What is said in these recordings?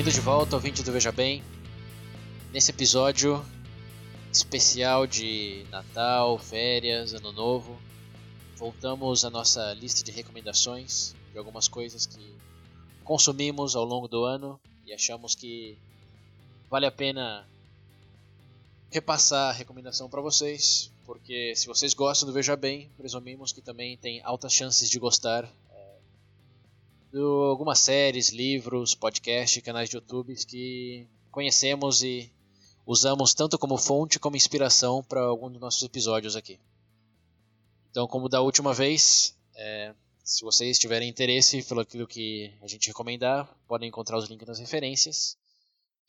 Bem-vindo de volta, ouvinte do Veja Bem. Nesse episódio especial de Natal, férias, Ano Novo, voltamos à nossa lista de recomendações de algumas coisas que consumimos ao longo do ano e achamos que vale a pena repassar a recomendação para vocês, porque se vocês gostam do Veja Bem, presumimos que também tem altas chances de gostar algumas séries, livros, podcasts, canais de YouTube que conhecemos e usamos tanto como fonte como inspiração para algum dos nossos episódios aqui. Então, como da última vez, é, se vocês tiverem interesse pelo aquilo que a gente recomendar, podem encontrar os links nas referências.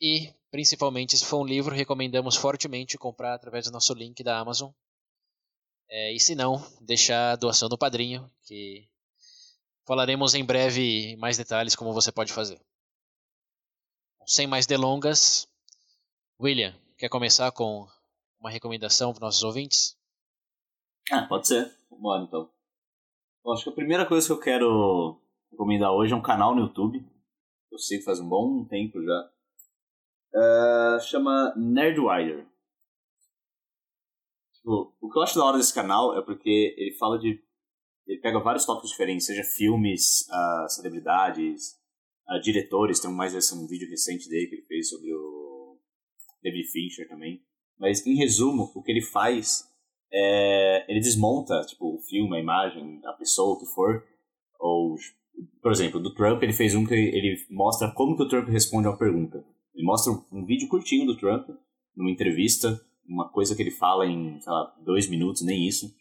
E, principalmente, se for um livro, recomendamos fortemente comprar através do nosso link da Amazon. É, e se não, deixar a doação no padrinho, que falaremos em breve mais detalhes como você pode fazer. Sem mais delongas, William, quer começar com uma recomendação para nossos ouvintes? Ah, pode ser. Vamos lá então. Bom, acho que a primeira coisa que eu quero recomendar hoje é um canal no YouTube. Eu sei que faz um bom tempo já. Uh, chama Nerdwire. Tipo, o que eu acho da hora desse canal é porque ele fala de. Ele pega vários tópicos diferentes, seja filmes, uh, celebridades, uh, diretores. Tem mais esse, um vídeo recente dele que ele fez sobre o David Fincher também. Mas, em resumo, o que ele faz é, ele desmonta tipo, o filme, a imagem, a pessoa, o que for. Ou, por exemplo, do Trump, ele fez um que ele mostra como que o Trump responde a uma pergunta. Ele mostra um vídeo curtinho do Trump, numa entrevista, uma coisa que ele fala em, sei lá, dois minutos, nem isso.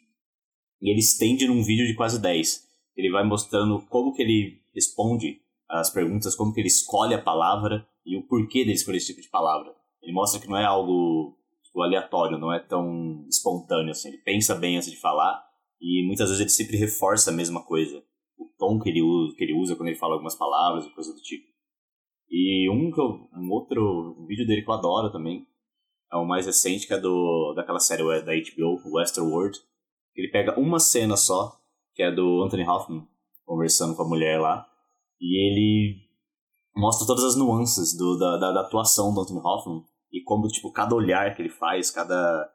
E ele estende num vídeo de quase dez. Ele vai mostrando como que ele responde as perguntas, como que ele escolhe a palavra e o porquê dele escolher esse tipo de palavra. Ele mostra que não é algo tipo, aleatório, não é tão espontâneo assim. Ele pensa bem antes de falar e muitas vezes ele sempre reforça a mesma coisa. O tom que ele usa, que ele usa quando ele fala algumas palavras e coisa do tipo. E um, um outro um vídeo dele que eu adoro também é o mais recente, que é do, daquela série da HBO, Westworld. Ele pega uma cena só, que é do Anthony Hoffman conversando com a mulher lá, e ele mostra todas as nuances do, da, da, da atuação do Anthony Hoffman e como, tipo, cada olhar que ele faz, cada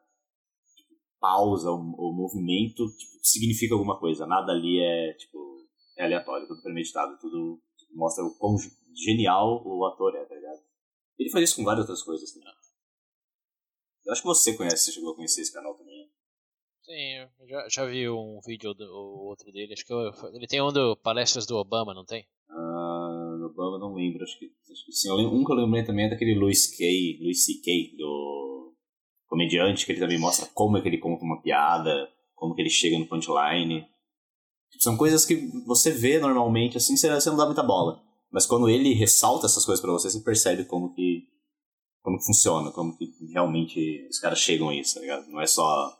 tipo, pausa ou, movimento, tipo, significa alguma coisa. Nada ali é, tipo, é aleatório, tudo premeditado, tudo tipo, mostra o quão genial o ator é, tá ligado? Ele faz isso com várias outras coisas também. Eu acho que você conhece, você chegou a conhecer esse canal também. Sim, eu já, já vi um vídeo ou outro dele. Acho que eu, ele tem um do palestras do Obama, não tem? Obama, não lembro, acho que, acho que sim. Um que eu lembrei também é daquele Louis K, Louis C.K., do comediante, que ele também mostra como é que ele conta uma piada, como que ele chega no punchline. São coisas que você vê normalmente, assim, você, não dá muita bola. Mas quando ele ressalta essas coisas para você, você percebe como que como funciona, como que realmente os caras chegam a isso, tá ligado? Não é só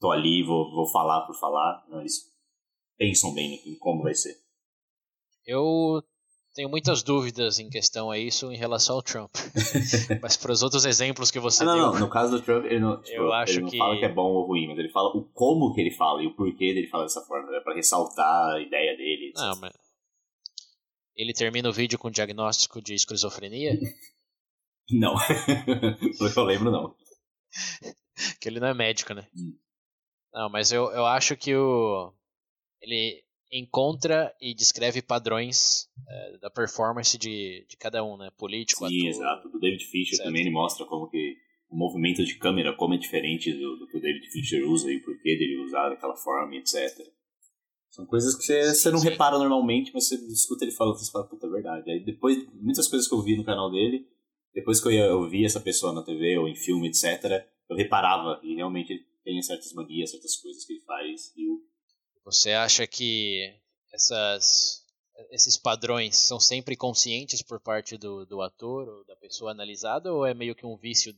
tô ali, vou, vou falar por falar, não, eles pensam bem em como vai ser. Eu tenho muitas dúvidas em questão a isso em relação ao Trump. mas para os outros exemplos que você ah, não, deu. Não, no caso do Trump, ele não, tipo, eu acho ele não que... fala que é bom ou ruim, mas ele fala o como que ele fala e o porquê dele fala dessa forma, né, para ressaltar a ideia dele. Não, mas ele termina o vídeo com diagnóstico de esquizofrenia? não. Pelo que eu lembro, não. que ele não é médico, né? Hum. Não, mas eu, eu acho que o. Ele, encontra e descreve padrões é, da performance de, de cada um, né? Político, Sim, ator, exato. Do David Fincher também ele mostra como que o movimento de câmera como é diferente do, do que o David Fincher usa e o porquê dele usar daquela forma, etc. São coisas que você, você não repara normalmente, mas você escuta ele falando, você fala, puta, é verdade. Aí depois, muitas coisas que eu vi no canal dele, depois que eu, eu vi essa pessoa na TV ou em filme, etc., eu reparava e realmente ele tem certas manias, certas coisas que ele faz e o você acha que essas esses padrões são sempre conscientes por parte do, do ator ou da pessoa analisada ou é meio que um vício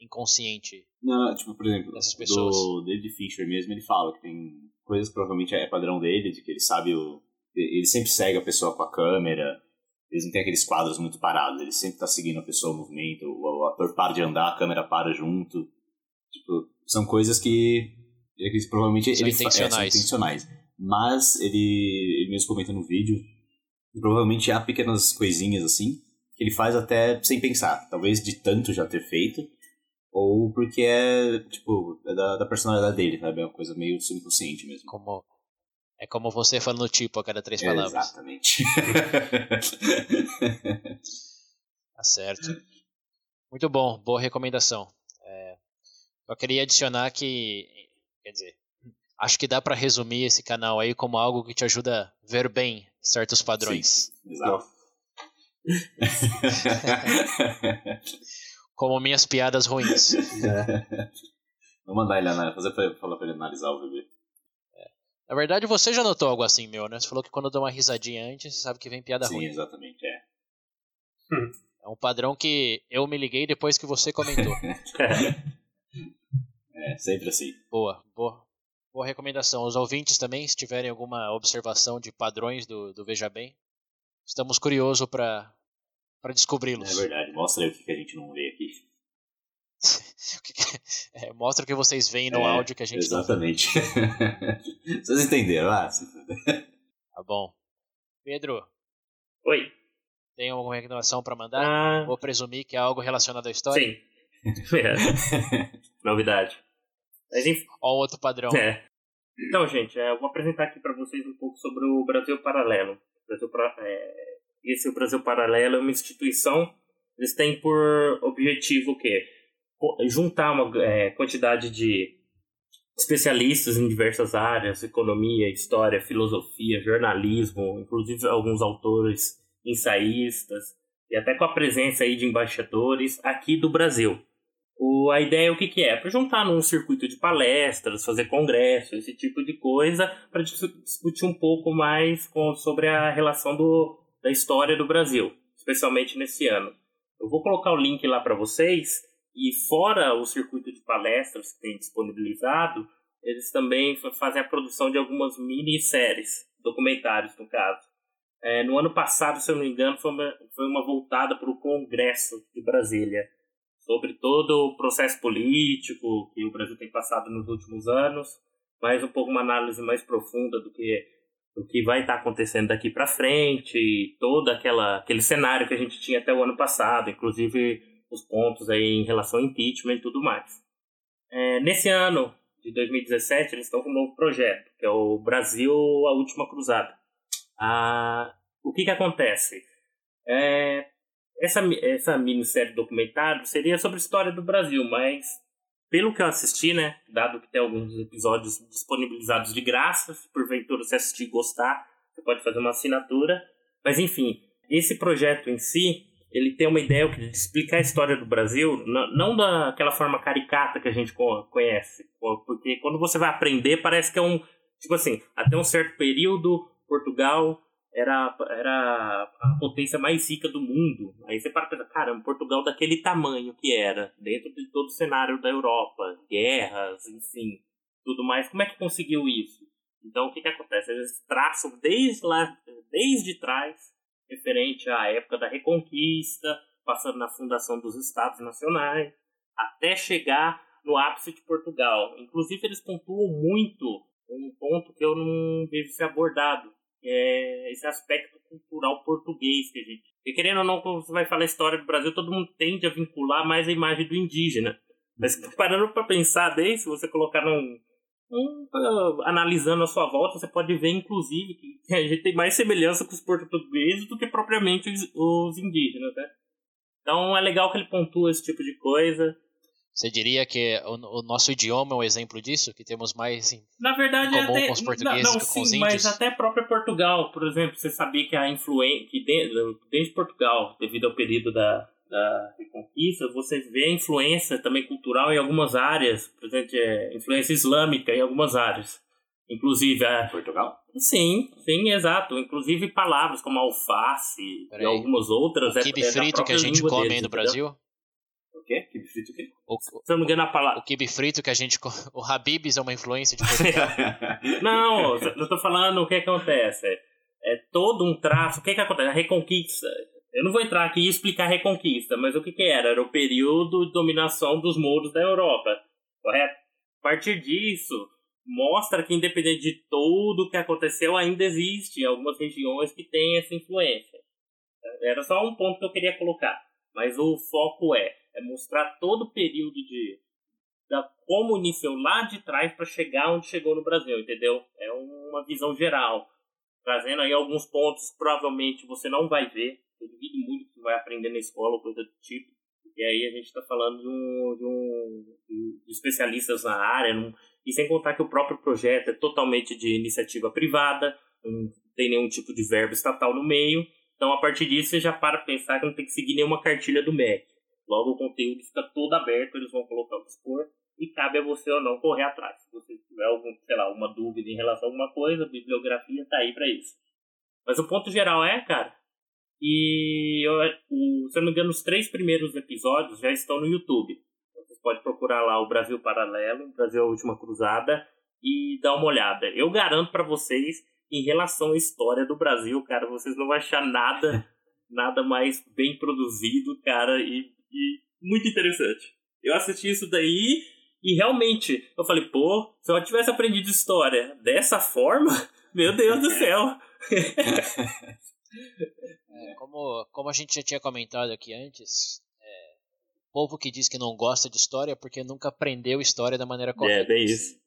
inconsciente? Não, tipo, por exemplo, dessas pessoas? do David Fincher mesmo, ele fala que tem coisas que provavelmente é padrão dele, de que ele sabe o... Ele sempre segue a pessoa com a câmera, eles não têm aqueles quadros muito parados, ele sempre tá seguindo a pessoa, o movimento, o, o ator para de andar, a câmera para junto. Tipo, são coisas que, que provavelmente são ele intencionais. É, são intencionais. Mas ele, ele mesmo comenta no vídeo, provavelmente há pequenas coisinhas assim, que ele faz até sem pensar. Talvez de tanto já ter feito, ou porque é, tipo, é da, da personalidade dele, sabe? É uma coisa meio subconsciente mesmo. Como, é como você falando tipo a cada três palavras. Exatamente. tá certo. Muito bom, boa recomendação. É, eu queria adicionar que, quer dizer, acho que dá para resumir esse canal aí como algo que te ajuda a ver bem certos padrões. Sim, exato. como minhas piadas ruins. Vou mandar ele analisar, fazer pra, falar pra ele analisar o bebê. Na verdade, você já notou algo assim, meu, né? Você falou que quando eu dou uma risadinha antes, você sabe que vem piada Sim, ruim. exatamente, é. É um padrão que eu me liguei depois que você comentou. é, sempre assim. Boa, boa. Boa recomendação. Os ouvintes também, se tiverem alguma observação de padrões do, do Veja Bem, estamos curiosos para descobri-los. É verdade, mostra aí o que a gente não vê aqui. é, mostra o que vocês veem no é, áudio que a gente Exatamente. Vocês entenderam, ah? Tá bom. Pedro. Oi. Tem alguma reclamação para mandar? Ah, Vou presumir que é algo relacionado à história. sim. É. Novidade. Mas enfim. Ou outro padrão. É. Então, gente, é, eu vou apresentar aqui para vocês um pouco sobre o Brasil Paralelo. O Brasil, Pra- é, esse o Brasil Paralelo é uma instituição. Eles têm por objetivo o quê? Juntar uma é, quantidade de especialistas em diversas áreas, economia, história, filosofia, jornalismo, inclusive alguns autores ensaístas, e até com a presença aí de embaixadores aqui do Brasil. O, a ideia o que, que é? Para juntar num circuito de palestras, fazer congresso, esse tipo de coisa, para discutir um pouco mais com, sobre a relação do, da história do Brasil, especialmente nesse ano. Eu vou colocar o link lá para vocês, e fora o circuito de palestras que tem disponibilizado, eles também fa- fazem a produção de algumas minisséries, documentários no caso. É, no ano passado, se eu não me engano, foi uma, foi uma voltada para o Congresso de Brasília, sobre todo o processo político que o Brasil tem passado nos últimos anos, mas um pouco uma análise mais profunda do que do que vai estar acontecendo daqui para frente, todo aquela, aquele cenário que a gente tinha até o ano passado, inclusive os pontos aí em relação ao impeachment e tudo mais. É, nesse ano de 2017, eles estão com um novo projeto, que é o Brasil, a Última Cruzada. Ah, o que que acontece? É, essa, essa minissérie documentário seria sobre a história do Brasil, mas pelo que eu assisti, né, dado que tem alguns episódios disponibilizados de graça, se porventura você assistir e gostar, você pode fazer uma assinatura. Mas enfim, esse projeto em si, ele tem uma ideia de explicar a história do Brasil, não daquela forma caricata que a gente co- conhece, porque quando você vai aprender parece que é um, tipo assim, até um certo período Portugal era, era a potência mais rica do mundo. Aí você para e pensa, caramba, Portugal daquele tamanho que era, dentro de todo o cenário da Europa, guerras, enfim, tudo mais. Como é que conseguiu isso? Então, o que, que acontece? Eles traçam desde lá, desde trás, referente à época da Reconquista, passando na fundação dos Estados Nacionais, até chegar no ápice de Portugal. Inclusive, eles pontuam muito um ponto que eu não vejo ser abordado, é esse aspecto cultural português que a gente. E querendo ou não, quando você vai falar a história do Brasil, todo mundo tende a vincular mais a imagem do indígena. Mas parando para pensar bem, se você colocar num, um, uh, analisando a sua volta, você pode ver, inclusive, que a gente tem mais semelhança com os portugueses do que propriamente os, os indígenas, né? Então é legal que ele pontua esse tipo de coisa. Você diria que o, o nosso idioma é um exemplo disso? Que temos mais em Na verdade, Em comum até, com os portugueses não, não, que com os sim, índios. mas até a própria Portugal, por exemplo, você sabia que a influência, que dentro, dentro de Portugal, devido ao período da, da Reconquista, você vê a influência também cultural em algumas áreas, por exemplo, é, influência islâmica em algumas áreas. Inclusive a. Portugal? Sim, sim, exato. Inclusive palavras como alface Peraí. e algumas outras. O é- quibe é da frito que a gente come deles, aí no? Brasil. O quê? Que frito o quê? O, Se eu não me engano, a o palavra. quibe frito que a gente. O Habib's é uma influência de. Não, eu tô falando o que acontece. É todo um traço. O que que acontece? A Reconquista. Eu não vou entrar aqui e explicar a Reconquista, mas o que que era? Era o período de dominação dos mouros da Europa, correto? A partir disso, mostra que independente de tudo o que aconteceu, ainda existe algumas regiões que têm essa influência. Era só um ponto que eu queria colocar. Mas o foco é, é mostrar todo o período de da como iniciou lá de trás para chegar onde chegou no Brasil, entendeu? É uma visão geral, trazendo aí alguns pontos provavelmente você não vai ver. Eu duvido muito que vai aprender na escola ou coisa do tipo. E aí a gente está falando de, um, de, um, de especialistas na área, num- e sem contar que o próprio projeto é totalmente de iniciativa privada, não tem nenhum tipo de verbo estatal no meio. Então, a partir disso, você já para pensar que não tem que seguir nenhuma cartilha do MEC. Logo, o conteúdo fica todo aberto, eles vão colocar o dispor e cabe a você ou não correr atrás. Se você tiver algum, sei lá, uma dúvida em relação a alguma coisa, a bibliografia tá aí para isso. Mas o ponto geral é, cara, eu, o, se eu não me engano, os três primeiros episódios já estão no YouTube. Você pode procurar lá o Brasil Paralelo, Brasil a Última Cruzada e dar uma olhada. Eu garanto para vocês, em relação à história do Brasil, cara, vocês não vão achar nada, nada mais bem produzido, cara, e, e muito interessante. Eu assisti isso daí e realmente eu falei, pô, se eu tivesse aprendido história dessa forma, meu Deus do céu. É, como, como a gente já tinha comentado aqui antes, é, o povo que diz que não gosta de história é porque nunca aprendeu história da maneira correta. É, bem isso.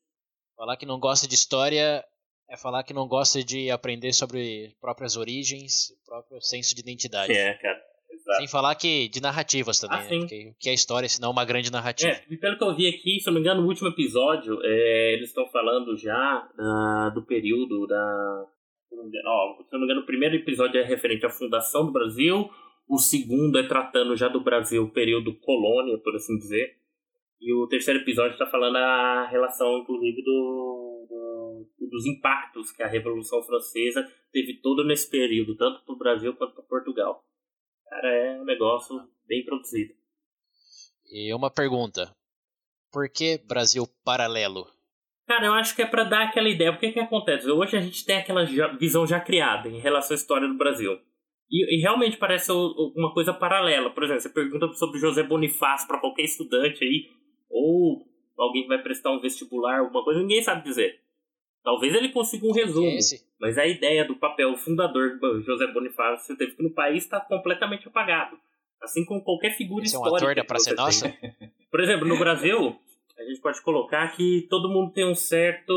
Falar que não gosta de história é falar que não gosta de aprender sobre próprias origens, próprio senso de identidade. É, cara. Exato. Sem falar que de narrativas também, Ah, né? Porque que é história se não uma grande narrativa? É, e pelo que eu vi aqui, se eu não me engano, no último episódio, é, eles estão falando já da- do período da. Se eu não me engano, o primeiro episódio é referente à fundação do Brasil, o segundo é tratando já do Brasil, período colônia, por assim dizer. E o terceiro episódio está falando a relação, inclusive, do, do- dos impactos que a Revolução Francesa teve todo nesse período, tanto para o Brasil quanto para Portugal. Cara, é um negócio bem produzido. E uma pergunta: por que Brasil paralelo? Cara, eu acho que é pra dar aquela ideia. Porque que acontece? Hoje a gente tem aquela visão já criada em relação à história do Brasil. E, e realmente parece o- o- uma coisa paralela. Por exemplo, você pergunta sobre José Bonifácio pra qualquer estudante aí, ou alguém que vai prestar um vestibular, alguma coisa, ninguém sabe dizer. Talvez ele consiga um resumo. Esse? Mas a ideia do papel fundador do José Bonifácio teve que no país está completamente apagado. Assim como qualquer figura Esse é um histórica. ator da Praça Nossa? tem. Por exemplo, no Brasil, a gente pode colocar que todo mundo tem um certo.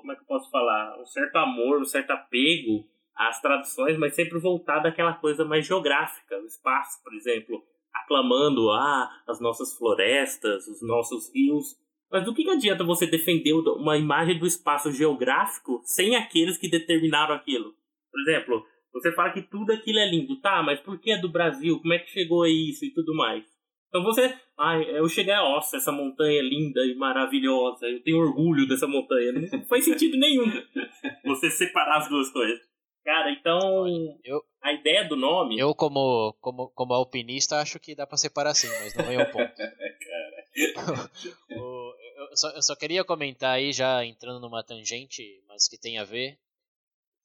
Como é que eu posso falar? Um certo amor, um certo apego às tradições, mas sempre voltado àquela coisa mais geográfica. O espaço, por exemplo, aclamando ah, as nossas florestas, os nossos rios. Mas do que que adianta você defender uma imagem do espaço geográfico sem aqueles que determinaram aquilo? Por exemplo, você fala que tudo aquilo é lindo, tá? Mas por que é do Brasil? Como é que chegou a isso e tudo mais? Então você, ai, eu cheguei a nossa, essa montanha é linda e maravilhosa, eu tenho orgulho dessa montanha. Não faz sentido nenhum você separar as duas coisas. Cara, então Eu, a ideia do nome. eu como, como, como alpinista, acho que dá pra separar sim, mas não é o ponto. O- eu, só, eu só queria comentar aí, já entrando numa tangente, mas que tem a ver,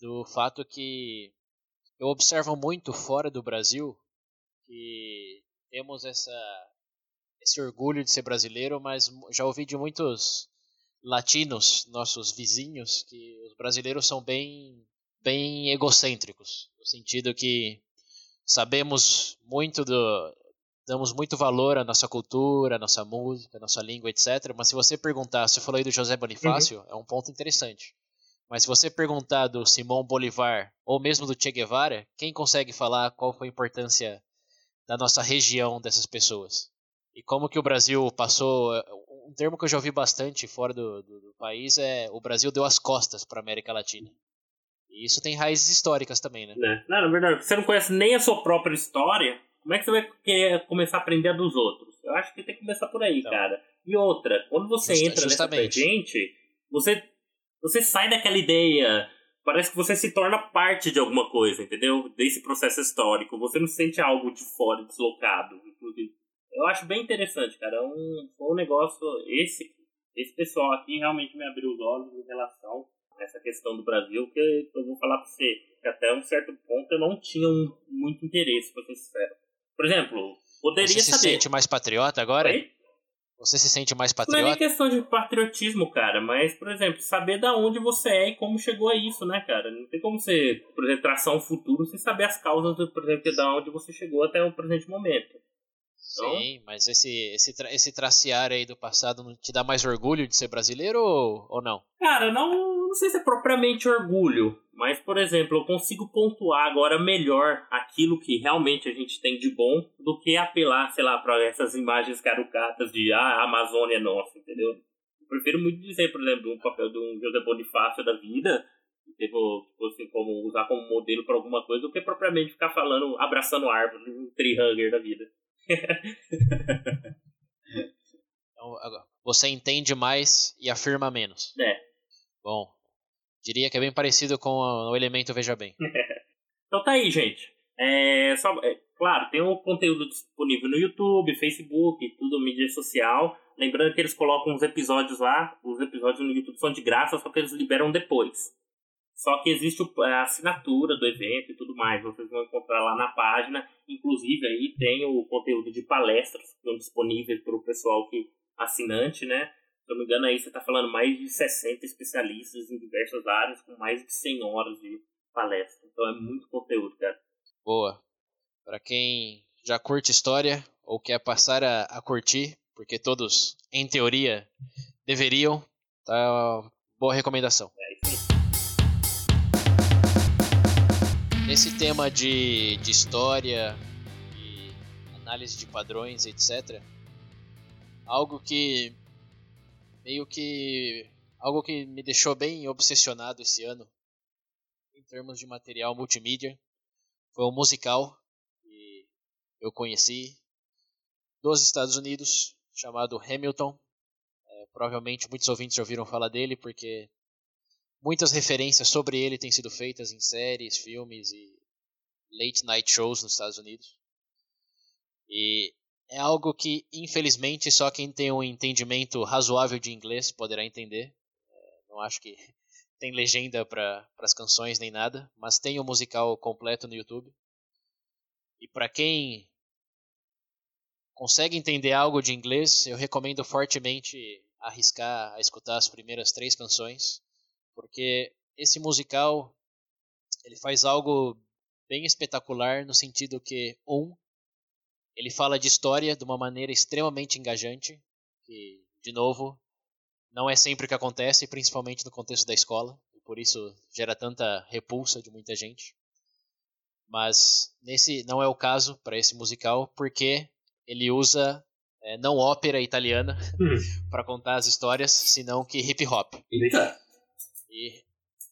do fato que eu observo muito fora do Brasil que temos essa, esse orgulho de ser brasileiro, mas já ouvi de muitos latinos, nossos vizinhos, que os brasileiros são bem, bem egocêntricos, no sentido que sabemos muito do, damos muito valor à nossa cultura, à nossa música, à nossa língua, etc. Mas se você perguntar, você falou aí do José Bonifácio, é um ponto interessante. Mas se você perguntar do Simão Bolivar ou mesmo do Che Guevara, quem consegue falar qual foi a importância da nossa região dessas pessoas? E como que o Brasil passou. Um termo que eu já ouvi bastante fora do, do, do país é o Brasil deu as costas para a América Latina. E isso tem raízes históricas também, né? Né? Não, na verdade, você não conhece nem a sua própria história, como é que você vai querer começar a aprender a dos outros? Eu acho que tem que começar por aí, Então. cara. E outra, quando você Justa- entra nessa justamente. tangente, você você sai daquela ideia. Parece que você se torna parte de alguma coisa, entendeu? Desse processo histórico. Você não sente algo de fora, deslocado. Inclusive. Eu acho bem interessante, cara. É um, foi um negócio. Esse, esse pessoal aqui realmente me abriu os olhos em relação a essa questão do Brasil, que eu vou falar pra você, que até um certo ponto eu não tinha um, muito interesse, pra ser sincero. Por exemplo, poderia Você se saber. sente mais patriota agora? Oi? Você se sente mais Não é nem patriota? questão de patriotismo, cara, mas, por exemplo, saber da onde você é e como chegou a isso, né, cara? Não tem como você, por exemplo, traçar um futuro sem saber as causas, por exemplo, da onde você chegou até o presente momento. Então- Sim, mas esse, esse, esse tracear aí do passado não te dá mais orgulho de ser brasileiro ou, ou não? Cara, não, não sei se é propriamente orgulho, mas, por exemplo, eu consigo pontuar agora melhor aquilo que realmente a gente tem de bom do que apelar, sei lá, para essas imagens carucatas de ah, a Amazônia é nossa, entendeu? Eu prefiro muito dizer, por exemplo, um papel de um José Bonifácio da vida, que tipo assim, como usar como modelo para alguma coisa, do que propriamente ficar falando, abraçando árvore, um tree da vida. Então, você entende mais e afirma menos. É. Bom, diria que é bem parecido com o elemento Veja Bem. Então tá aí, gente. É, só, é, claro, tem o conteúdo disponível no YouTube, Facebook, tudo mídia social. Lembrando que eles colocam os episódios lá, os episódios no YouTube são de graça, só que eles liberam depois. Só que existe a assinatura do evento e tudo mais, vocês vão encontrar lá na página. Inclusive aí tem o conteúdo de palestras que estão disponíveis para o pessoal que assinante, né? Se eu não me engano aí você está falando mais de 60 especialistas em diversas áreas, com mais de 100 horas de palestra. Então é muito conteúdo, cara. Boa. Para quem já curte história ou quer passar a, a curtir, porque todos, em teoria, deveriam, tá boa recomendação. É isso aí. Nesse tema de, de história e análise de padrões, etc., algo que meio que algo que me deixou bem obsessionado esse ano em termos de material multimídia foi um musical que eu conheci dos Estados Unidos chamado Hamilton. É, provavelmente muitos ouvintes já ouviram falar dele porque muitas referências sobre ele têm sido feitas em séries, filmes e late night shows nos Estados Unidos. E é algo que, infelizmente, só quem tem um entendimento razoável de inglês poderá entender. É, não acho que tem legenda para as canções nem nada, mas tem o musical completo no YouTube. E para quem consegue entender algo de inglês, eu recomendo fortemente arriscar a escutar as primeiras três canções, porque esse musical ele faz algo bem espetacular no sentido que um ele fala de história de uma maneira extremamente engajante, que de novo não é sempre que acontece, principalmente no contexto da escola, e por isso gera tanta repulsa de muita gente. Mas nesse não é o caso para esse musical, porque ele usa é, não ópera italiana para contar as histórias, senão que hip hop. Eita! E,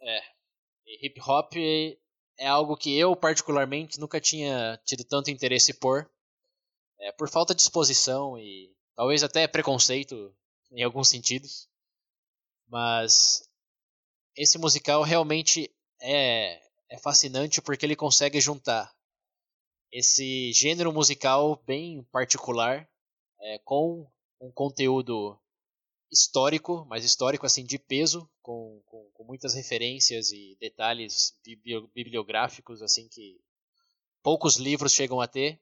é, e hip hop é algo que eu, particularmente, nunca tinha tido tanto interesse por. É, por falta de exposição e talvez até preconceito em alguns sentidos. Mas esse musical realmente é, é fascinante porque ele consegue juntar esse gênero musical bem particular é, com um conteúdo histórico, mas histórico assim de peso, com, com, com muitas referências e detalhes bibli- bibliográficos assim que poucos livros chegam a ter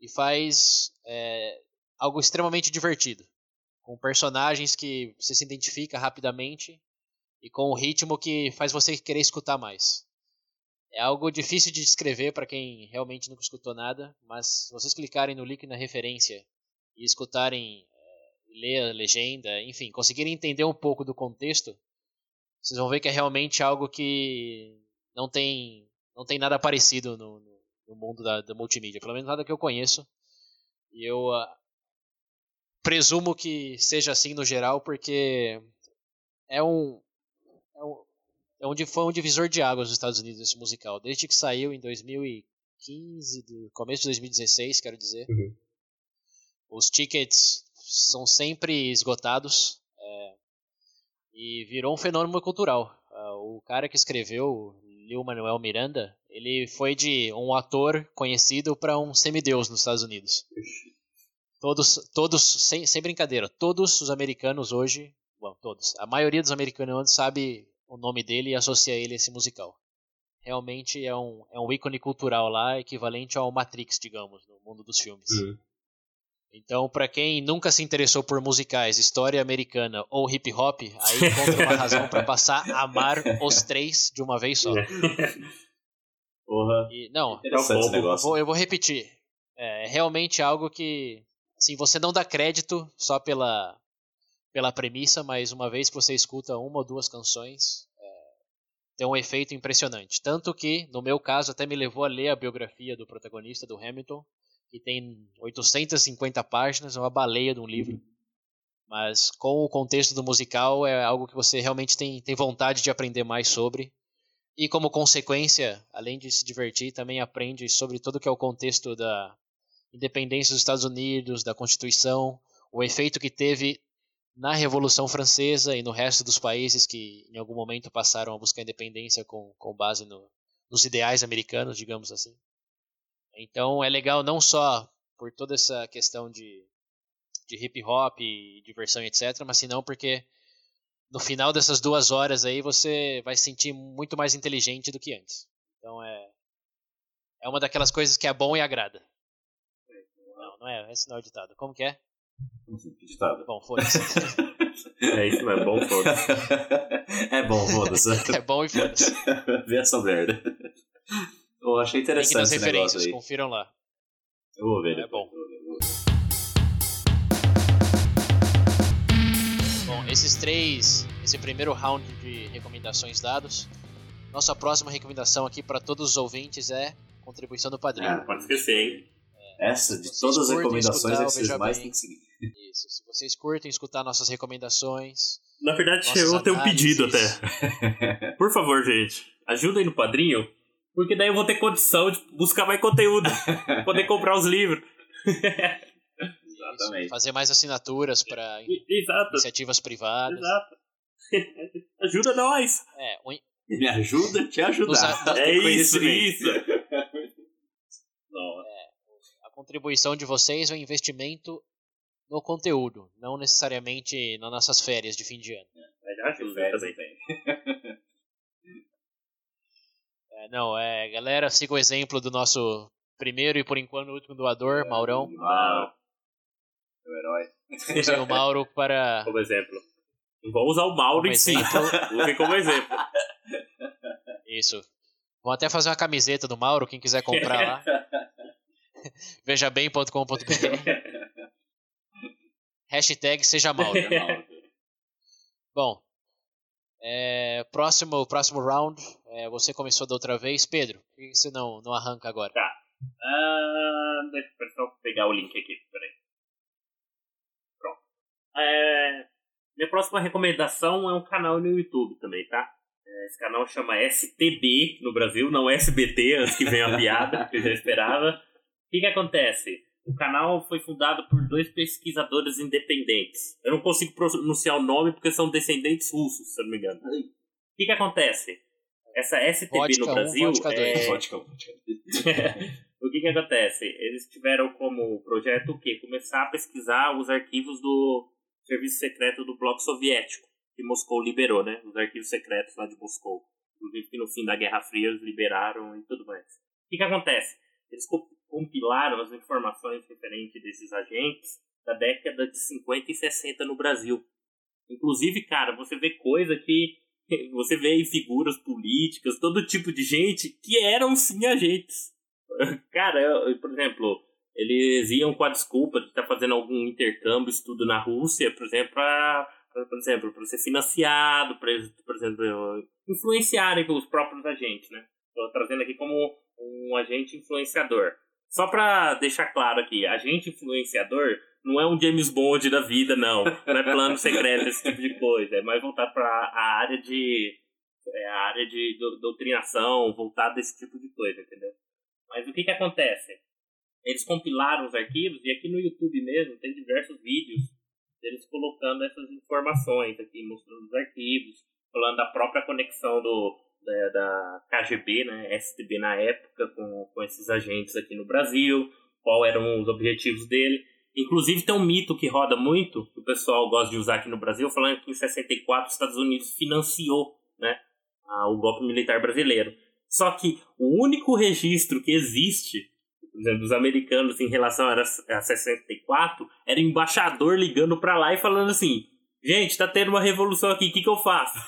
e faz é, algo extremamente divertido, com personagens que você se identifica rapidamente e com um ritmo que faz você querer escutar mais. É algo difícil de descrever para quem realmente nunca escutou nada, mas se vocês clicarem no link na referência e escutarem ler a legenda, enfim, conseguirem entender um pouco do contexto, vocês vão ver que é realmente algo que não tem, não tem nada parecido no, no, no mundo da, da multimídia, pelo menos nada que eu conheço. E eu ah, presumo que seja assim no geral, porque é um, é um, é um foi um divisor de águas nos Estados Unidos esse musical, desde que saiu em 2015, do começo de 2016, quero dizer. Uhum. Os tickets são sempre esgotados. é, e virou um fenômeno cultural. Uh, o cara que escreveu, Lil Manuel Miranda, ele foi de um ator conhecido para um semideus nos Estados Unidos. Todos, todos sem, sem brincadeira, todos os americanos hoje, bom, todos, a maioria dos americanos sabe o nome dele e associa ele a esse musical. Realmente é um, é um ícone cultural lá, equivalente ao Matrix, digamos, no mundo dos filmes. Uhum. Então, para quem nunca se interessou por musicais, história americana ou hip hop, aí encontra uma razão para passar a amar os três de uma vez só. Porra. E, não, eu vou, eu vou repetir. É realmente algo que assim, você não dá crédito só pela pela premissa, mas uma vez que você escuta uma ou duas canções, é, tem um efeito impressionante. Tanto que, no meu caso, até me levou a ler a biografia do protagonista, do Hamilton, que tem 850 páginas, é uma baleia de um livro. Mas com o contexto do musical é algo que você realmente tem, tem vontade de aprender mais sobre. E como consequência, além de se divertir, também aprende sobre todo que é o contexto da independência dos Estados Unidos, da Constituição, o efeito que teve na Revolução Francesa e no resto dos países que em algum momento passaram a buscar independência com, com base no, nos ideais americanos, digamos assim. Então é legal não só por toda essa questão de, de hip hop, diversão e etc., mas senão porque no final dessas duas horas aí você vai se sentir muito mais inteligente do que antes. Então é é uma daquelas coisas que é bom e agrada. Não, não é, esse não é o ditado. Como que é? Ditado. Bom, foda-se. é isso, é bom, foda-se. é bom, foda-se. é bom e foda-se. Vê essa merda. Eu achei interessante Link nas referências, confiram lá. Eu vou ver. É bom. Bom, esses três, esse primeiro round de recomendações dados. Nossa próxima recomendação aqui para todos os ouvintes é contribuição do padrinho. Ah, pode esquecer, hein? É, Essa, de todas as recomendações, é que vocês mais têm que seguir. Isso, se vocês curtem escutar nossas recomendações. Na verdade, eu tenho um pedido até. Por favor, gente, ajudem no padrinho porque daí eu vou ter condição de buscar mais conteúdo, poder comprar os livros. Exatamente. Fazer mais assinaturas para iniciativas privadas. Exato. Ajuda nós. É, um... Me ajuda a te ajudar. É isso, isso. É, a contribuição de vocês é um investimento no conteúdo, não necessariamente nas nossas férias de fim de ano. É, ajuda também. não, é, galera, siga o exemplo do nosso primeiro e por enquanto último doador, é, Maurão. Mauro. Meu herói. Usem o Mauro para. Como exemplo. Não vou usar o Mauro como em si. Usem como exemplo. Isso. Vou até fazer uma camiseta do Mauro, quem quiser comprar lá. Vejabem.com.br Hashtag seja Mauro. Bom, é, próximo, próximo round, é, você começou da outra vez. Pedro, por que você não, não arranca agora? Tá. Uh, deixa eu só pegar o link aqui, peraí. Pronto. É, minha próxima recomendação é um canal no YouTube também, tá? É, esse canal chama STB no Brasil, não SBT, antes que venha a piada, que eu já esperava. O que, que acontece? O canal foi fundado por dois pesquisadores independentes. Eu não consigo pronunciar o nome porque são descendentes russos, se eu não me engano. O que, que acontece? Essa STB vodka no Brasil. Um, é... vodka, o que, que acontece? Eles tiveram como projeto o quê? Começar a pesquisar os arquivos do serviço secreto do Bloco Soviético, que Moscou liberou, né? Os arquivos secretos lá de Moscou. Inclusive que no fim da Guerra Fria eles liberaram e tudo mais. O que, que acontece? Eles compilaram as informações referentes desses agentes da década de 50 e 60 no Brasil. Inclusive, cara, você vê coisa que você vê figuras políticas, todo tipo de gente que eram sim agentes. Cara, eu, por exemplo, eles iam com a desculpa de estar tá fazendo algum intercâmbio, estudo na Rússia, por exemplo, para por exemplo, para ser financiado, para por exemplo, influenciarem os próprios agentes, né? Estou trazendo aqui como um agente influenciador. Só para deixar claro aqui, agente influenciador não é um James Bond da vida, não. Não é plano secreto, esse tipo de coisa. É mais voltado para a área de. É a área de doutrinação, voltado desse tipo de coisa, entendeu? Mas o que que acontece? Eles compilaram os arquivos e aqui no YouTube mesmo tem diversos vídeos Eles colocando essas informações aqui, mostrando os arquivos, falando da própria conexão do, da, da KGB, né, STB na época, com, com esses agentes aqui no Brasil, qual eram os objetivos dele. Inclusive tem um mito que roda muito, que o pessoal gosta de usar aqui no Brasil, falando que em 64 os Estados Unidos financiou né, o golpe militar brasileiro. Só que o único registro que existe por exemplo, dos americanos em relação a, a 64 era o embaixador ligando para lá e falando assim: gente, tá tendo uma revolução aqui, o que, que eu faço?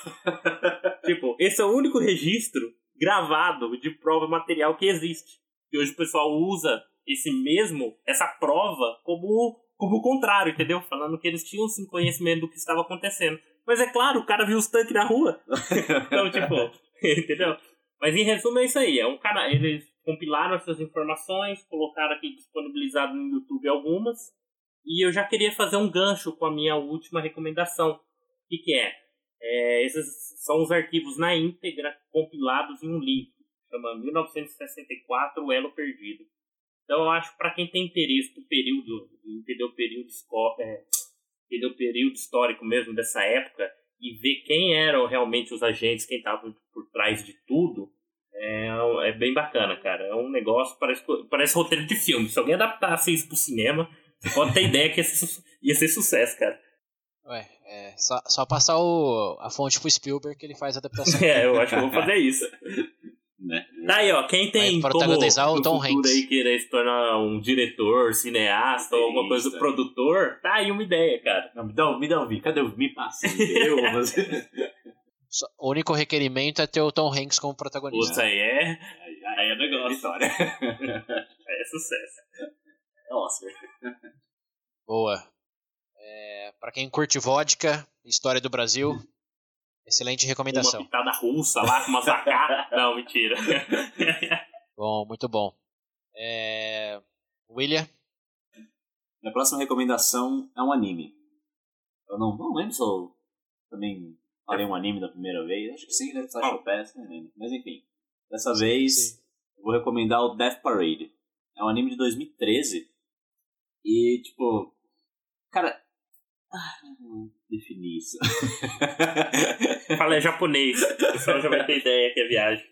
tipo, esse é o único registro gravado de prova material que existe. E hoje o pessoal usa esse mesmo, essa prova, como, como o contrário, entendeu? Falando que eles tinham sim conhecimento do que estava acontecendo. Mas é claro, o cara viu os tanques na rua. então, tipo, entendeu? Mas em resumo é isso aí. É um cara, eles compilaram essas informações, colocaram aqui disponibilizado no YouTube algumas. E eu já queria fazer um gancho com a minha última recomendação. O que, que é? é? Esses são os arquivos na íntegra compilados em um livro. Chama 1964 O Elo Perdido. Então eu acho para quem tem interesse do período, entender o período, é, entender o período histórico mesmo dessa época e ver quem eram realmente os agentes, quem estava por trás de tudo, é, é bem bacana, cara. É um negócio, parece, parece roteiro de filme. Se alguém adaptasse isso pro cinema, você pode ter ideia que ia ser, ia ser sucesso, cara. Ué, é só, só passar o, a fonte pro Spielberg que ele faz a adaptação. é, eu acho que eu vou fazer isso. Daí, ó, quem tem Vai protagonizar como o Tom Hanks. aí querer se tornar um diretor, cineasta ou alguma coisa, produtor, tá aí uma ideia, cara. Não, me dá, me dá um vídeo. Cadê o Me passa. Eu fazer. O único requerimento é ter o Tom Hanks como protagonista. Isso aí é. Aí é negócio. Vitória. aí é sucesso. É Oscar. Boa. É, para quem curte vodka, história do Brasil, excelente recomendação. Uma pitada russa lá com uma zacá. Não, mentira. bom, muito bom. É... William? Minha próxima recomendação é um anime. Eu não, não lembro se eu também falei um anime da primeira vez. Acho que sim, deve estar oh. Pass, não lembro. Mas enfim, dessa sim, vez sim. eu vou recomendar o Death Parade. É um anime de 2013. E, tipo, cara. Ah, não definir isso. Fala é japonês. O pessoal já vai ter ideia que é viagem.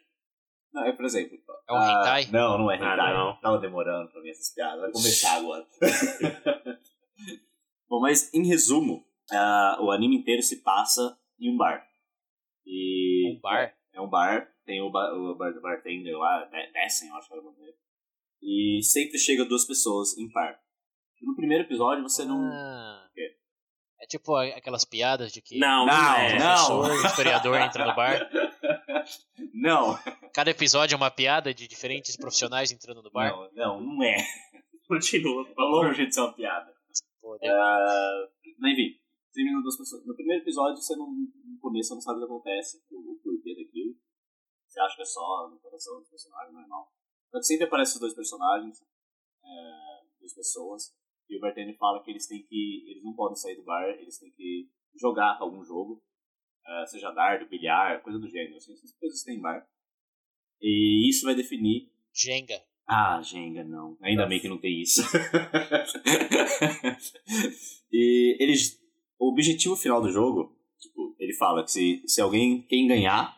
Não, é, por exemplo. É um hentai? Uh, não, não é hentai. Ah, não. Tava demorando pra ver essas piadas. Vai começar agora. Bom, mas em resumo, uh, o anime inteiro se passa em um bar. E um bar? É, é um bar, tem o, bar, o bar, bartender lá, descem, eu acho que era o nome dele. E sempre chega duas pessoas em par. No primeiro episódio você não. Ah. É tipo aquelas piadas de que não, não, é. professor, não. historiador entra no bar. Não. Cada episódio é uma piada de diferentes profissionais entrando no bar. Não, não, não é. Continua. Tá longe de ser uma piada. Pô, uh, mas enfim, termina duas pessoas. No primeiro episódio, você não, no começo, você não sabe o que acontece, o, o porquê daquilo. Você acha que é só no coração do personagem normal. Só que sempre aparecem os dois personagens, é, duas pessoas, e o bartender fala que eles têm que. Eles não podem sair do bar, eles têm que jogar algum jogo, é, seja dardo, bilhar, coisa do gênero. Assim, essas coisas em bar. E isso vai definir. Jenga. Ah, Jenga, não. Ainda Nossa. bem que não tem isso. e eles o objetivo final do jogo, tipo, ele fala que se, se alguém, quem ganhar,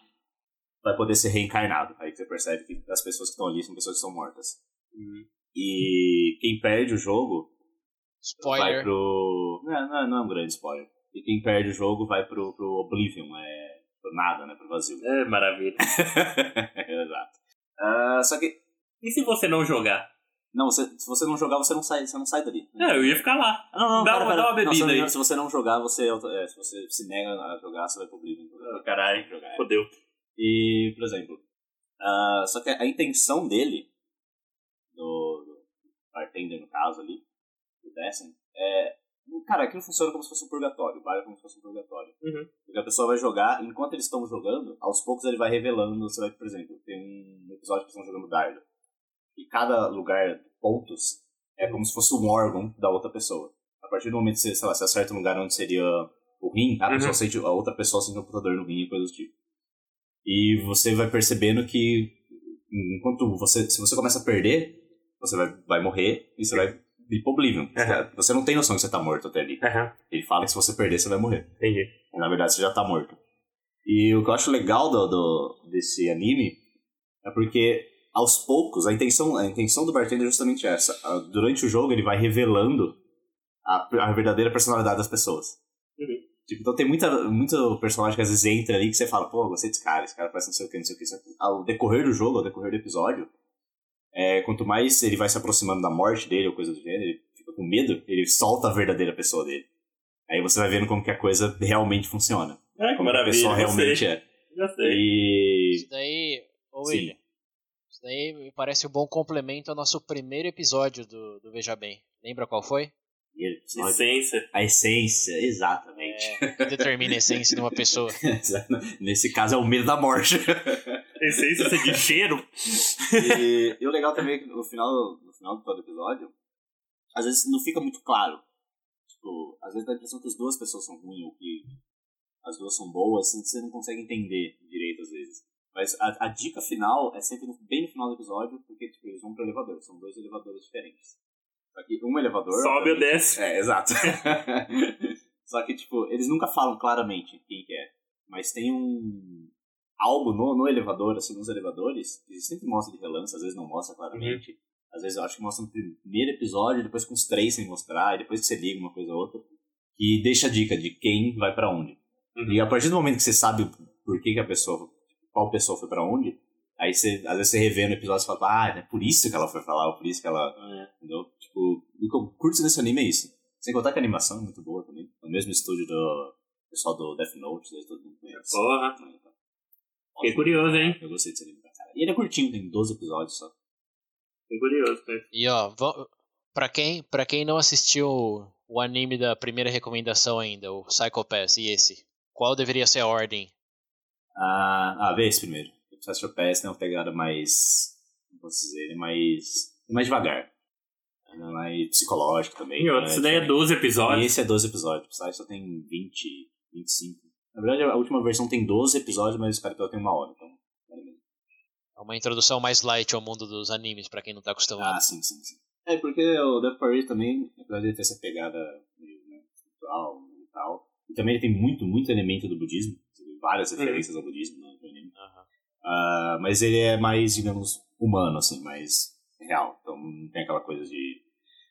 vai poder ser reencarnado. Aí você percebe que as pessoas que estão ali são pessoas que estão mortas. Uhum. E quem perde o jogo spoiler. vai pro. Não, não, não é um grande spoiler. E quem perde o jogo vai pro, pro Oblivion, é. pro nada, né? Pro vazio. É, maravilha. Exato. Uh, só que. E se você não jogar? Não, você, se você não jogar, você não sai, você não sai dali. É, eu ia ficar lá. Não, não, dá, cara, uma, dá uma bebida não, se, aí. Se você não jogar, você, é, se você se nega a jogar, você vai pro Oblivion. Oh, caralho, jogar, é. fodeu. E, por exemplo, uh, só que a intenção dele, do, do bartender no caso ali, Dessen, é... Cara, aquilo funciona como se fosse um purgatório, vale como se fosse um purgatório. Uhum. Porque a pessoa vai jogar, enquanto eles estão jogando, aos poucos ele vai revelando, você vai, por exemplo, tem um episódio que estão jogando dardo e cada lugar, pontos, é como se fosse um órgão da outra pessoa. A partir do momento que você, sei lá, você acerta um lugar onde seria o rim, a, uhum. pessoa sente, a outra pessoa sente um computador no rim e coisa do tipo. E você vai percebendo que enquanto você, se você começa a perder, você vai, vai morrer e você vai Deep Oblivion. Aham. Você não tem noção que você tá morto até ali. Ele fala que se você perder, você vai morrer. entendi. Na verdade, você já tá morto. E o que eu acho legal do, do- desse anime é porque, aos poucos, a intenção, a intenção do bartender é justamente essa. Ah, Durante o jogo, ele vai revelando a, a verdadeira personalidade das pessoas. Uhum. Tipo, então tem muita, muito personagem que às vezes entra ali que você fala, pô, gostei desse cara, esse cara parece não sei o que, não sei o que Ao decorrer do jogo, ao decorrer do episódio, é, quanto mais ele vai se aproximando da morte dele ou coisa do gênero, ele fica com medo, ele solta a verdadeira pessoa dele. Aí você vai vendo como que a coisa realmente funciona. Que Como a pessoa já realmente sei, é. Já sei. E. Isso daí, ô. William, isso daí me parece um bom complemento ao nosso primeiro episódio do, do Veja Bem. Lembra qual foi? e- Essência. A essência, exatamente. É, que determina a essência de uma pessoa. Nesse caso é o medo da morte. Essência de cheiro. e, e o legal também é que no final, no final de todo episódio, às vezes não fica muito claro. Tipo, às vezes dá a impressão que as duas pessoas são ruins ou que as duas são boas, assim, você não consegue entender direito às vezes. Mas a, a dica final é sempre no- bem no final do episódio, porque tipo, eles vão pro elevador, são dois elevadores diferentes. Só que um elevador. Sobe ou desce. É, exato. Só que, tipo, eles nunca falam claramente quem que é. Mas tem um. Algo no, no elevador, assim, nos elevadores, que sempre mostra de relance, às vezes não mostra claramente. Às vezes eu acho que mostra no primeiro episódio, depois com os três sem mostrar, e depois que você liga uma coisa ou outra. E deixa a dica de quem vai pra onde. Uhum. E a partir do momento que você sabe por que, que a pessoa. qual pessoa foi pra onde, aí você, às vezes você revê no episódio e fala, ah, é por isso que ela foi lá, ou por isso que ela. É. Entendeu? Tipo, o que eu curto desse anime é isso. Sem contar que a animação é muito boa também. É o mesmo estúdio do pessoal do Death Note, todo mundo conhece. Porra. Então, Fiquei curioso, hein? Eu gostei desse anime pra caralho. E ele é curtinho, tem 12 episódios só. Fiquei curioso. cara. E ó, pra quem, pra quem não assistiu o anime da primeira recomendação ainda, o Psycho Pass e esse, qual deveria ser a ordem? Ah, ah vê esse primeiro. O Psycho Pass tem uma pegada mais. Como posso dizer? Ele é mais. é mais devagar. É mais psicológico também. E outro, né? isso daí é Diferente. 12 E episódios. esse é 12 episódios. O Psy só tem 20, 25. Na verdade, a última versão tem 12 episódios, mas o Skype tem uma hora, então. É uma introdução mais light ao mundo dos animes, pra quem não tá acostumado. Ah, sim, sim, sim. É, porque o Death Parade também, apesar de ter essa pegada meio né, espiritual e tal, e também ele tem muito, muito elemento do budismo. Várias referências ao budismo né, no anime. Aham. Ah, mas ele é mais, digamos, humano, assim, mais real. Então não tem aquela coisa de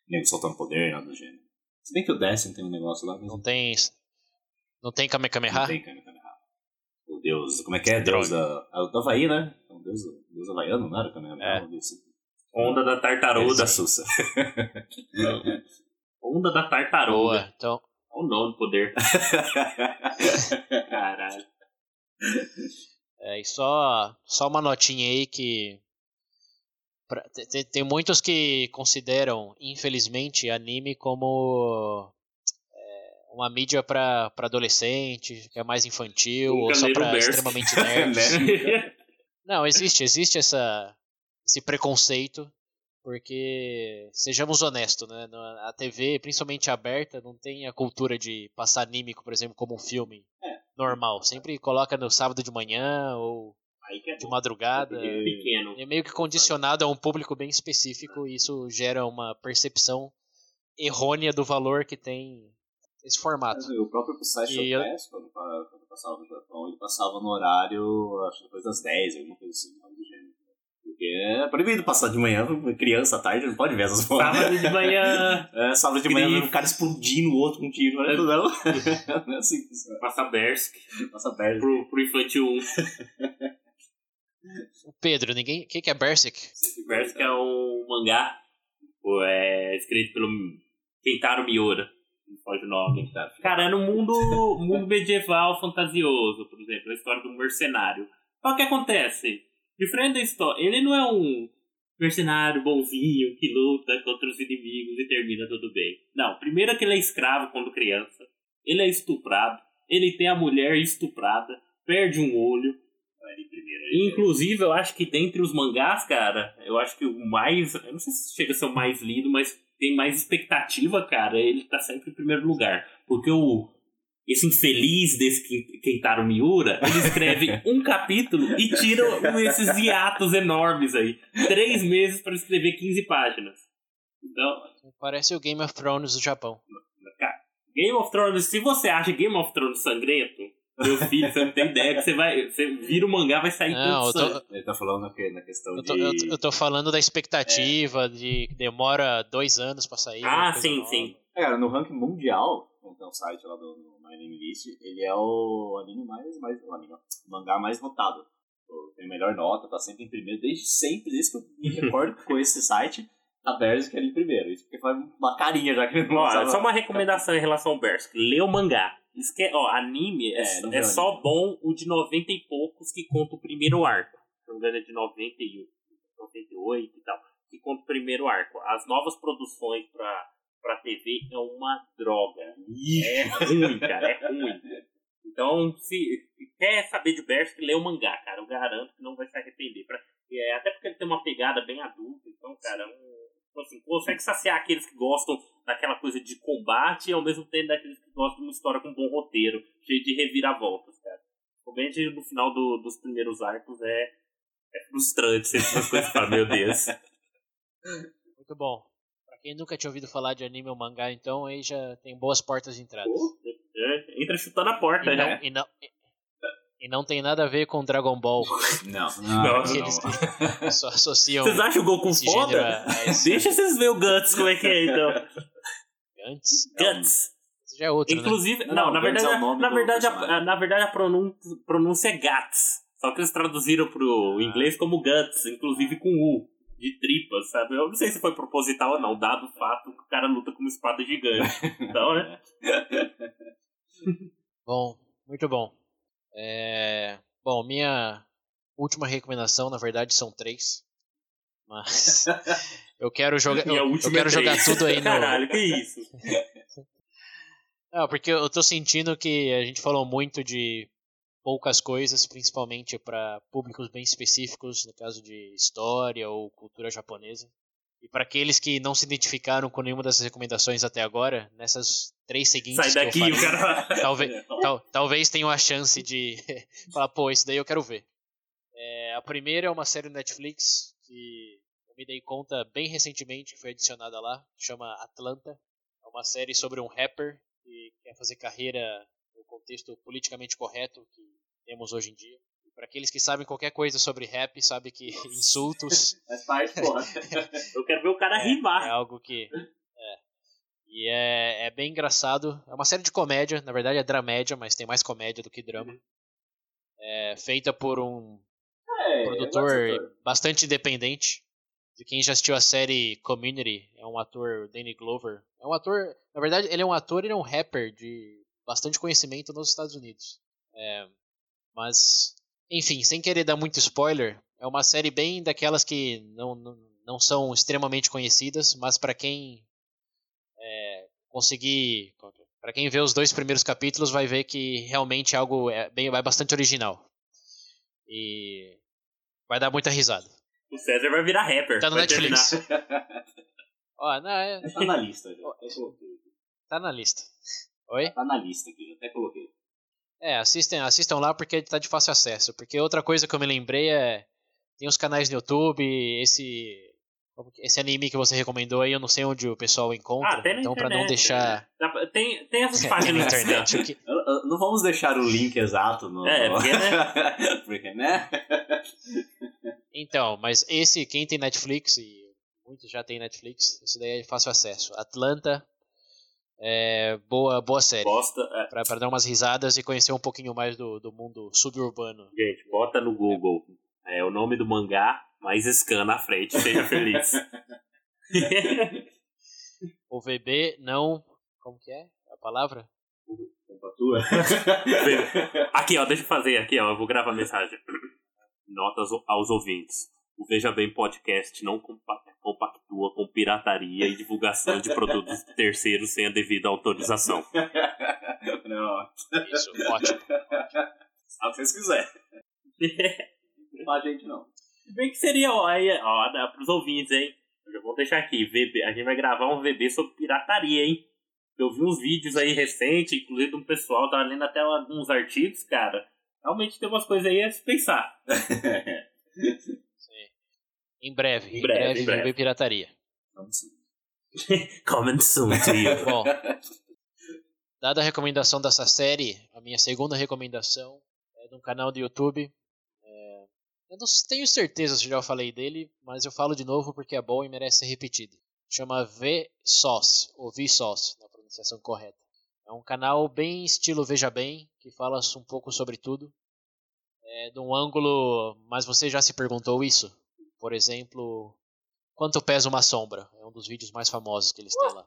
nego soltando poder, nada do gênero. Se bem que o Destiny tem um negócio lá, mas Não tem. Não tem Kamehameha? não tem Kamehameha. O deus, como é que é? Deus da, é do Havaí, né? É um deus, deus havaiano, não era Kamehameha? É. Um deus. Onda da Deus tartaruga. da Sussa. Onda da tartaruga. Boa. Então, o nome do poder. Caralho. é, e só, só uma notinha aí que. pra- te- te- tem muitos que consideram, infelizmente, anime como é, uma mídia pra adolescente, que é mais infantil, Um ou só Caneiro pra Bersk. extremamente nerds. Né? Não, existe, existe essa, esse preconceito, porque sejamos honestos, né? A TV, principalmente aberta, não tem a cultura de passar anime, por exemplo, como um filme normal. Sempre coloca no sábado de manhã ou é de madrugada. Porque pequeno. É meio que condicionado a um público bem específico e isso gera uma percepção errônea do valor que tem esse formato. O próprio Psycho E eu- Pass, quando, quando passava no Japão, ele passava no horário, acho que depois das 10, alguma coisa assim, algo do gênero. Porque é proibido passar de manhã, criança à tarde, não pode ver essas fotos. Sábado de manhã, É, sábado de manhã, um cara explodindo o outro com um tiro. Não, não. não é assim passa Bersk Passa perto. pro, pro Infantil 1. Pedro, ninguém. O que, que é Berserk? Bersk é um mangá é escrito pelo Kentaro Miura. Pode o nome. Cara, é no mundo, mundo medieval fantasioso, por exemplo, a história do mercenário. Só que acontece? Diferente da história, ele não é um mercenário bonzinho que luta contra os inimigos e termina tudo bem. Não, primeiro que ele é escravo quando criança, ele é estuprado, ele tem a mulher estuprada, perde um olho. Inclusive, eu acho que dentre os mangás, cara, eu acho que o mais. Eu não sei se chega a ser o mais lido, mas tem mais expectativa, cara. Ele tá sempre em primeiro lugar. Porque o. Esse infeliz desse Ken- Kentaro Miura, ele escreve um capítulo e tira esses hiatos enormes aí. Três meses para escrever 15 páginas. Então, Parece o Game of Thrones do Japão. cara, Game of Thrones, se você acha Game of Thrones sangrento, meu filho, você não tem ideia que você vai. Você vira o mangá, vai sair Não, tudo tô-. Ele tá falando na, na questão Eu tô, de... eu tô- eu tô falando da expectativa de que demora dois anos pra sair. Ah, sim, nova. sim. É, Cara, no ranking mundial, tem um site lá do no My Anime List, ele é o anime mais, mais o anime, o mangá mais votado. O- Tem melhor nota, tá sempre em primeiro, desde sempre, desde que eu me recordo com esse site, a Berserk era em primeiro. Isso porque faz uma carinha já que ele não lançava. só uma recomendação em relação ao Berserk. Lê o mangá. Esque... Ó, anime é, É, é só bom o de 90 e poucos que conta o primeiro arco. Se não me engano é de 91, 98 e tal. Que conta o primeiro arco. As novas produções pra, pra TV é uma droga. É ruim, cara. É ruim. Então, se quer saber de Berserk, lê o mangá, cara. Eu garanto que não vai se arrepender. Pra- é, até porque ele tem uma pegada bem adulta. Então, cara, um, tipo assim, consegue saciar aqueles que gostam daquela coisa de combate e ao mesmo tempo daqueles que gostam de uma história com um bom roteiro, cheio de reviravoltas, cara. Realmente, no final do- dos primeiros arcos é, é frustrante ver essas coisas falar, meu Deus. Muito bom. Pra quem nunca tinha ouvido falar de anime ou mangá, então aí já tem boas portas de entrada. É, entra chutando a porta, E né? não, e, não, e não tem nada a ver com Dragon Ball. Não, Nossa, não. Aqueles que só associam Vocês acham o Goku foda? a, a esse Deixa vocês ver o Guts, como é que é, então. Guts. Esse já é outro, né? Inclusive, Não, não, não, na Guts verdade, é na verdade, a, na verdade a pronúncia, pronúncia é Gats. Só que eles traduziram pro Ah. inglês como Guts, inclusive com U, de tripas, sabe? Eu não sei se foi proposital ou não, dado o fato que o cara luta com uma espada gigante. Então, né? Bom, muito bom. É, Bom, minha última recomendação, na verdade, são três. Mas eu quero jogar. Eu, eu última quero é jogar tudo aí no. Caralho, que isso? Não, porque eu tô sentindo que a gente falou muito de poucas coisas, principalmente para públicos bem específicos, no caso de história ou cultura japonesa. E para aqueles que não se identificaram com nenhuma dessas recomendações até agora, nessas três seguintes Sai que eu daqui, falei, o cara. talvez, tal- talvez tenham a chance de falar, pô, esse daí eu quero ver. É, a primeira é uma série Netflix que eu me dei conta bem recentemente que foi adicionada lá, chama Atlanta. É uma série sobre um rapper que quer fazer carreira no contexto politicamente correto que temos hoje em dia. Para aqueles que sabem qualquer coisa sobre rap, sabe que insultos Faz parte, porra. Eu quero ver o cara é, rimar. é algo que. É. E é, é bem engraçado. É uma série de comédia, na verdade é dramédia, mas tem mais comédia do que drama. É feita por um É, produtor eu gosto do bastante independente. De quem já assistiu a série Community, é um ator, Danny Glover. É um ator, na verdade, ele é um ator e é um rapper de bastante conhecimento nos Estados Unidos. É, mas, enfim, sem querer dar muito spoiler, é uma série bem daquelas que não, não, não são extremamente conhecidas, mas para quem é, conseguir, para quem vê os dois primeiros capítulos, vai ver que realmente é algo é bem, é bastante original. E vai dar muita risada. O César vai virar rapper. Tá no Netflix. Ó, não, é, Tá na lista já. Até coloquei. tá na lista. Oi? Tá na lista aqui, já até coloquei. É, assistem, assistam lá porque tá de fácil acesso. Porque outra coisa que eu me lembrei é. Tem os canais no YouTube, esse. Esse anime que você recomendou aí, eu não sei onde o pessoal encontra. Ah, tem na então, pra internet. não deixar. né? Tem, tem essas Tem páginas na internet. o que- Não vamos deixar o link exato no. É, porque, né? porque, né? Então, mas esse, quem tem Netflix, e muitos já tem Netflix, esse daí é de fácil acesso. Atlanta, é, boa, boa série. Bosta. é, Pra, pra dar umas risadas e conhecer um pouquinho mais do, do mundo suburbano. Gente, bota no Google é, o nome do mangá, mais scan na frente, seja feliz. O VB não. Como que é a palavra? Compatua. aqui, ó, deixa eu fazer aqui, ó, eu vou gravar a mensagem. Notas aos ouvintes. O Veja Bem Podcast não compa- compactua com pirataria e divulgação de produtos terceiros sem a devida autorização. Não, Isso, ótimo. sabe o que vocês quiserem. Não a gente não. Se bem que seria, ó, aí, ó, dá pros ouvintes, hein? Eu já vou deixar aqui, VB, a gente vai gravar um VB sobre pirataria, hein? Eu vi uns vídeos aí recentes, inclusive de um pessoal, tava lendo até alguns artigos, cara. Realmente tem umas coisas aí a se pensar. Em breve, em, Em breve, breve, em breve. Pirataria. Coming soon to you. Bom, dada a recomendação dessa série, a minha segunda recomendação é de um canal do YouTube. É, eu não tenho certeza se já falei dele, mas eu falo de novo porque é bom e merece ser repetido. Chama V-Sauce, ou V-Sauce, na pronunciação correta. É um canal bem estilo Veja Bem, que fala um pouco sobre tudo. É, de um ângulo. Mas você já se perguntou isso? Por exemplo, quanto pesa uma sombra? É um dos vídeos mais famosos que eles têm lá.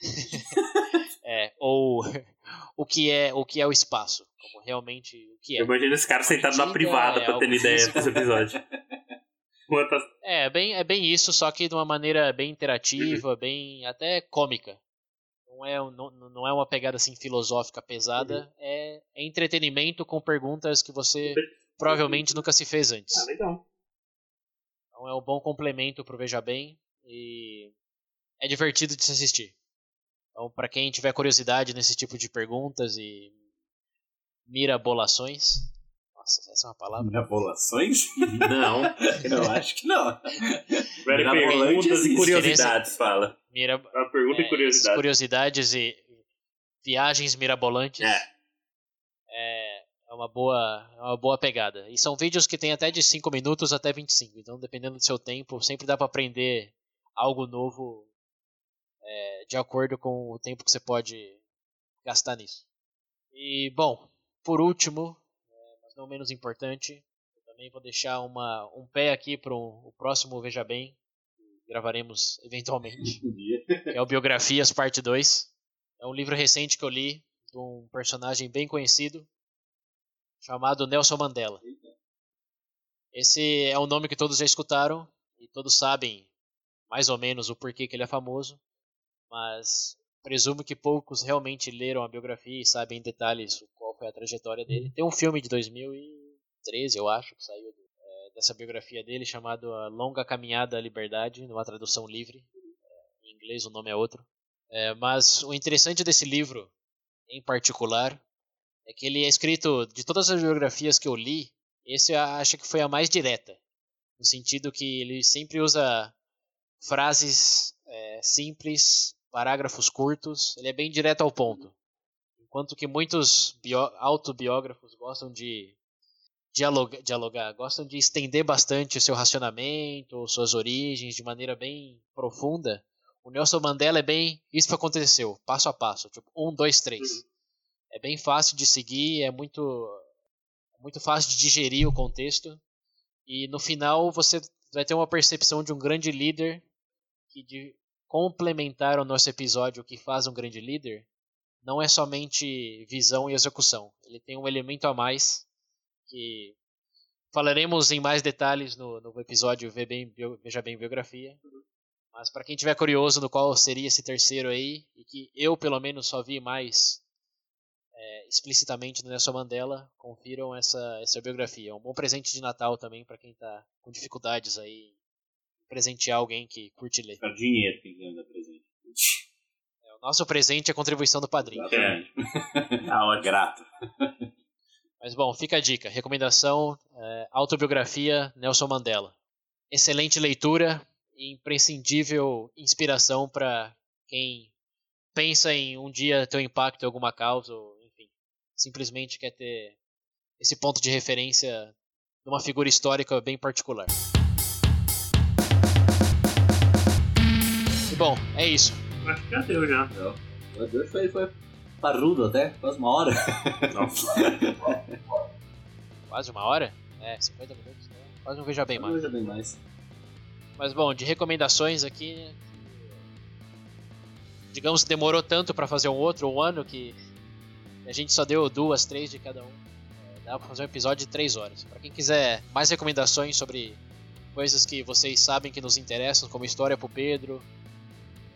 é, ou o que é o que é o espaço, como realmente o que é. Eu imagino esse cara sentado na privada é pra ter ideia físico. desse episódio. Quantas... É, bem, é bem isso, só que de uma maneira bem interativa, bem até cômica. Não é, não, não é uma pegada assim filosófica pesada, é, é entretenimento com perguntas que você provavelmente nunca se fez antes. Ah, legal. Então é um bom complemento pro Veja Bem e é divertido de se assistir. Então, para quem tiver curiosidade nesse tipo de perguntas e mirabolações, nossa, essa é uma palavra. Mirabolações? Não. Eu acho que não. Very Mirabolante perguntas e curiosidades, fala. Mira, Uma pergunta é, e curiosidade. curiosidades e viagens mirabolantes. É. é, uma boa, é uma boa pegada. E são vídeos que tem até de 5 minutos até 25. Então, dependendo do seu tempo, sempre dá para aprender algo novo é, de acordo com o tempo que você pode gastar nisso. E, bom, por último, é, mas não menos importante, eu também vou deixar uma, um pé aqui para o próximo Veja Bem, que gravaremos eventualmente que é o Biografias Parte 2. É um livro recente que eu li de um personagem bem conhecido chamado Nelson Mandela. Esse é um nome que todos já escutaram e todos sabem mais ou menos o porquê que ele é famoso, mas presumo que poucos realmente leram a biografia e sabem em detalhes qual foi a trajetória dele. Tem um filme de 2013, eu acho, que saiu é, dessa biografia dele chamado A Longa Caminhada à Liberdade, numa tradução livre. É, em inglês o nome é outro. É, mas o interessante desse livro, em particular, é que ele é escrito, de todas as biografias que eu li, esse eu acho que foi a mais direta. No sentido que ele sempre usa frases é, simples, parágrafos curtos, ele é bem direto ao ponto. Enquanto que muitos autobiógrafos gostam de dialogar, dialogar, gostam de estender bastante o seu racionamento, suas origens, de maneira bem profunda, o Nelson Mandela é bem. Isso que aconteceu, passo a passo. Tipo, um, dois, três. É bem fácil de seguir, é muito, é muito fácil de digerir o contexto. E no final você vai ter uma percepção de um grande líder que de complementar o nosso episódio o que faz um grande líder não é somente visão e execução. Ele tem um elemento a mais que falaremos em mais detalhes no, no episódio Bem Bio- Veja Bem Biografia. Mas para quem tiver curioso no qual seria esse terceiro aí, e que eu pelo menos só vi mais é, explicitamente no Nelson Mandela, confiram essa, essa biografia. É um bom presente de Natal também para quem tá com dificuldades aí presentear alguém que curte ler. Ficar dinheiro quem ganha presente. É, o nosso presente é a contribuição do padrinho. Exatamente. Ah, ótimo. Grato. Mas bom, fica a dica. Recomendação: é, autobiografia Nelson Mandela. Excelente leitura e imprescindível inspiração para quem pensa em um dia ter um impacto em alguma causa, ou simplesmente quer ter esse ponto de referência de uma figura histórica bem particular. E bom, é isso. Acho que já deu já. O de hoje foi, foi parrudo até, quase uma hora. Quase uma hora? É, 50 minutos. né? Quase um veja bem mais. Veja bem mais. Mas bom, de recomendações aqui, né, digamos que demorou tanto pra fazer um outro, um ano, que a gente só deu duas, três de cada um. É, dá pra fazer um episódio de três horas. Pra quem quiser mais recomendações sobre coisas que vocês sabem que nos interessam, como história pro Pedro,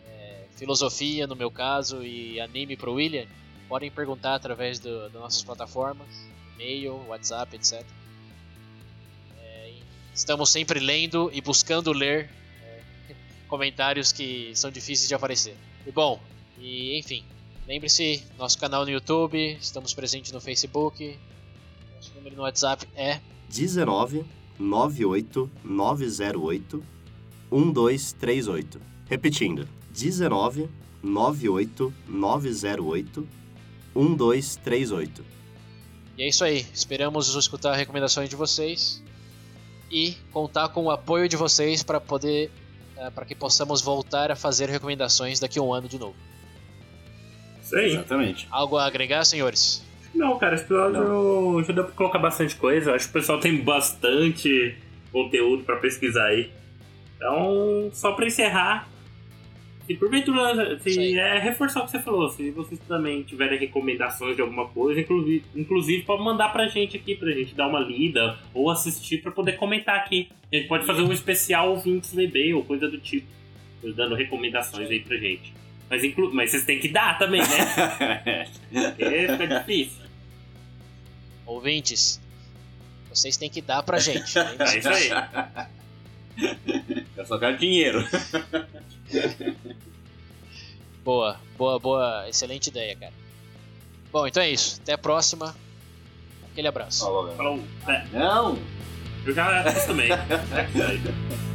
é, filosofia no meu caso e anime pro William, podem perguntar através do- das nossas plataformas, e-mail, WhatsApp, etc. É, estamos sempre lendo e buscando ler é, comentários que são difíceis de aparecer. E bom, e enfim, lembre-se, nosso canal no YouTube, estamos presentes no Facebook, nosso número no WhatsApp é 19 98 908 1238. Repetindo, 19 98 908 1238. E é isso aí. Esperamos escutar recomendações de vocês e contar com o apoio de vocês para poder uh, para que possamos voltar a fazer recomendações daqui a um ano de novo. Isso aí. Exatamente. Algo a agregar, senhores? Não, cara, esse episódio já deu pra colocar bastante coisa. Acho que o pessoal tem bastante conteúdo para pesquisar aí. Então, só para encerrar, se porventura, se é reforçar o que você falou, se vocês também tiverem recomendações de alguma coisa, inclusive, inclusive pode mandar pra gente aqui, pra gente dar uma lida ou assistir pra poder comentar aqui. A gente pode fazer um especial ouvintes VB ou coisa do tipo, dando recomendações aí pra gente. Mas, inclu mas vocês têm que dar também, né? Porque fica difícil. Ouvintes, vocês têm que dar pra gente. É isso aí. Eu só quero dinheiro. boa, boa, boa. Excelente ideia, cara. Bom, então é isso. Até a próxima. Aquele abraço. Falou, Falou. É, Não! eu já acostumei. É.